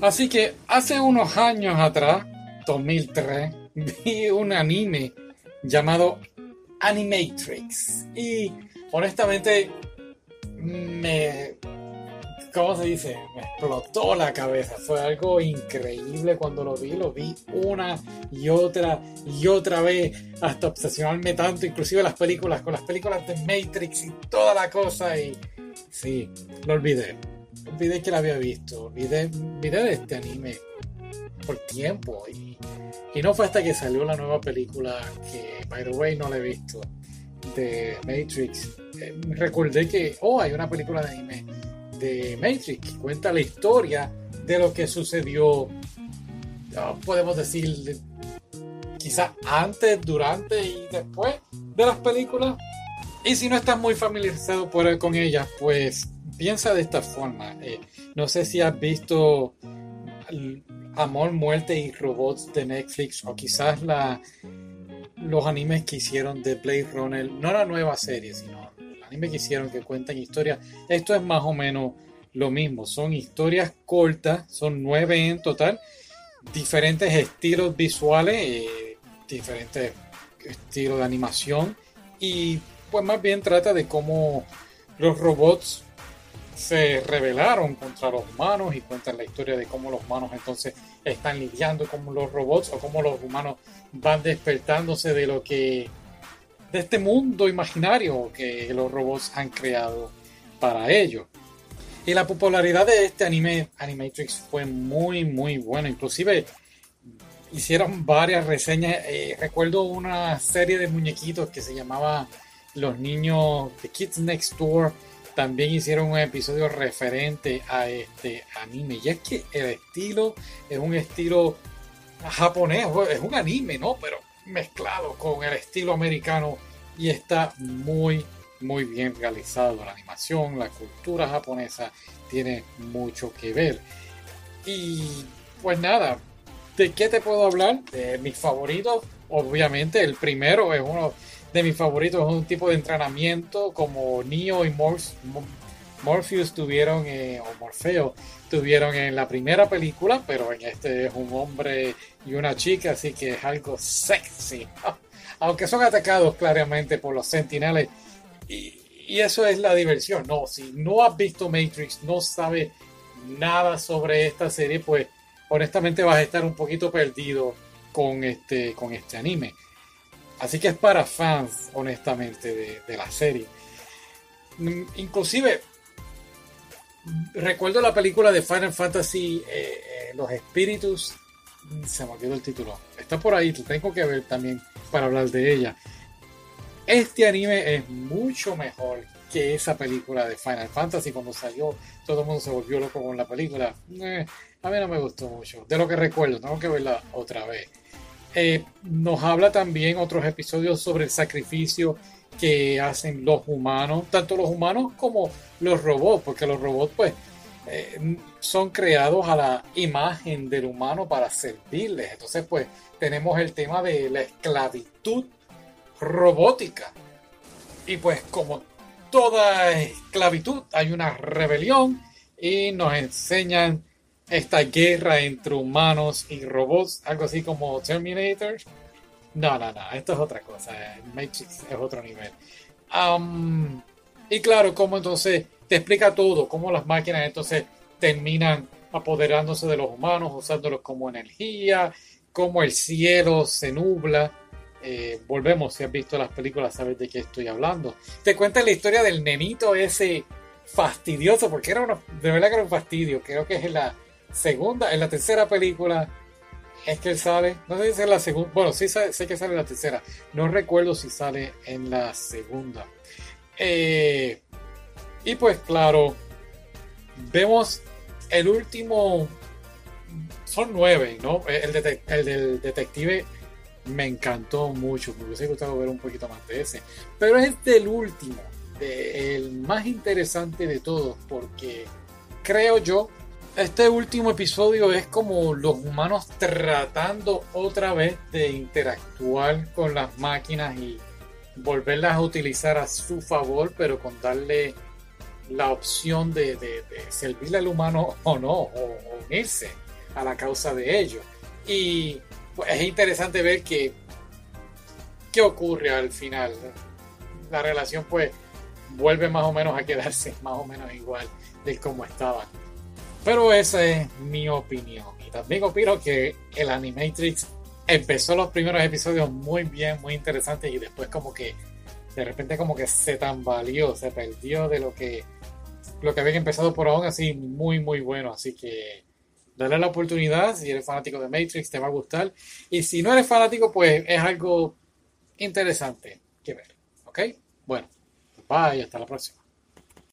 Así que hace unos años atrás, 2003, vi un anime llamado Animatrix. Y honestamente me... ¿Cómo se dice? Me explotó la cabeza. Fue algo increíble cuando lo vi. Lo vi una y otra y otra vez hasta obsesionarme tanto. Inclusive las películas, con las películas de Matrix y toda la cosa. Y sí, lo olvidé. Olvidé que la había visto. Olvidé, olvidé de este anime por tiempo. Y, no fue hasta que salió la nueva película que, by the way, no la he visto de Matrix, eh, recordé que, oh, hay una película de anime de Matrix que cuenta la historia de lo que sucedió, podemos decir, quizás antes, durante y después de las películas. Y si no estás muy familiarizado con ellas, pues piensa de esta forma. Eh, no sé si has visto Amor, Muerte y Robots de Netflix o quizás la los animes que hicieron de Blade Runner, no la nueva serie, sino el anime que hicieron que cuentan historias. Esto es más o menos lo mismo, son historias cortas, son nueve en total, diferentes estilos visuales, eh, diferentes estilos de animación y pues más bien trata de cómo los robots se rebelaron contra los humanos y cuentan la historia de cómo los humanos entonces están lidiando con los robots o cómo los humanos van despertándose de lo que de este mundo imaginario que los robots han creado para ellos. Y la popularidad de este anime Animatrix fue muy muy buena, inclusive hicieron varias reseñas. Eh, recuerdo una serie de muñequitos que se llamaba Los niños de Kids Next Door también hicieron un episodio referente a este anime. Y es que el estilo es un estilo japonés, es un anime, ¿no? Pero mezclado con el estilo americano y está muy, muy bien realizado. La animación, la cultura japonesa tiene mucho que ver. Y pues nada, ¿de qué te puedo hablar? De mis favoritos. Obviamente el primero es uno de mis favoritos. Es un tipo de entrenamiento como Neo y Morpheus tuvieron, eh, o Morfeo, tuvieron en la primera película, pero en este es un hombre y una chica, así que es algo sexy. Aunque son atacados claramente por los sentineles. Y, y eso es la diversión. No, si no has visto Matrix, no sabes nada sobre esta serie, pues honestamente vas a estar un poquito perdido con este, con este anime. Así que es para fans, honestamente, de, la serie. Mm, inclusive, recuerdo la película de Final Fantasy, eh, eh, Los Espíritus, mm, se me olvidó el título. Está por ahí, tengo que ver también para hablar de ella. Este anime es mucho mejor que esa película de Final Fantasy. Cuando salió, todo el mundo se volvió loco con la película. Eh, a mí no me gustó mucho. De lo que recuerdo, tengo que verla otra vez. Eh, nos habla también otros episodios sobre el sacrificio que hacen los humanos, tanto los humanos como los robots, porque los robots pues eh, son creados a la imagen del humano para servirles. Entonces pues tenemos el tema de la esclavitud robótica. Y pues como toda esclavitud hay una rebelión y nos enseñan esta guerra entre humanos y robots, algo así como Terminator. No, no, no, esto es otra cosa. Matrix es otro nivel. y claro, como entonces te explica todo, cómo las máquinas entonces terminan apoderándose de los humanos, usándolos como energía, cómo el cielo se nubla. Eh, volvemos, si has visto las películas, sabes de qué estoy hablando. Te cuenta la historia del nenito ese fastidioso, porque era uno, de verdad que era un fastidio. Creo que es la, segunda, en la tercera película es que él sale, no sé si es la segunda, bueno, sí sé que sale en la tercera, no recuerdo si sale en la segunda. Eh, y pues claro, vemos el último, son nueve, ¿no? El, del detective me encantó mucho, me hubiese gustado ver un poquito más de ese, pero es el último, el más interesante de todos, porque creo yo este último episodio es como los humanos tratando otra vez de interactuar con las máquinas y volverlas a utilizar a su favor, pero con darle la opción de, servirle al humano o no, o, unirse a la causa de ellos. Y pues, es interesante ver qué ocurre al final. La relación pues vuelve más o menos a quedarse más o menos igual de como estaba. Pero esa es mi opinión. Y también opino que el Animatrix empezó los primeros episodios muy bien, muy interesantes y después como que de repente como que se tambaleó, se perdió de lo que lo que había empezado por aún así muy muy bueno, así que dale la oportunidad, si eres fanático de Matrix te va a gustar y si no eres fanático pues es algo interesante que ver, ¿ok? Bueno, bye, hasta la próxima.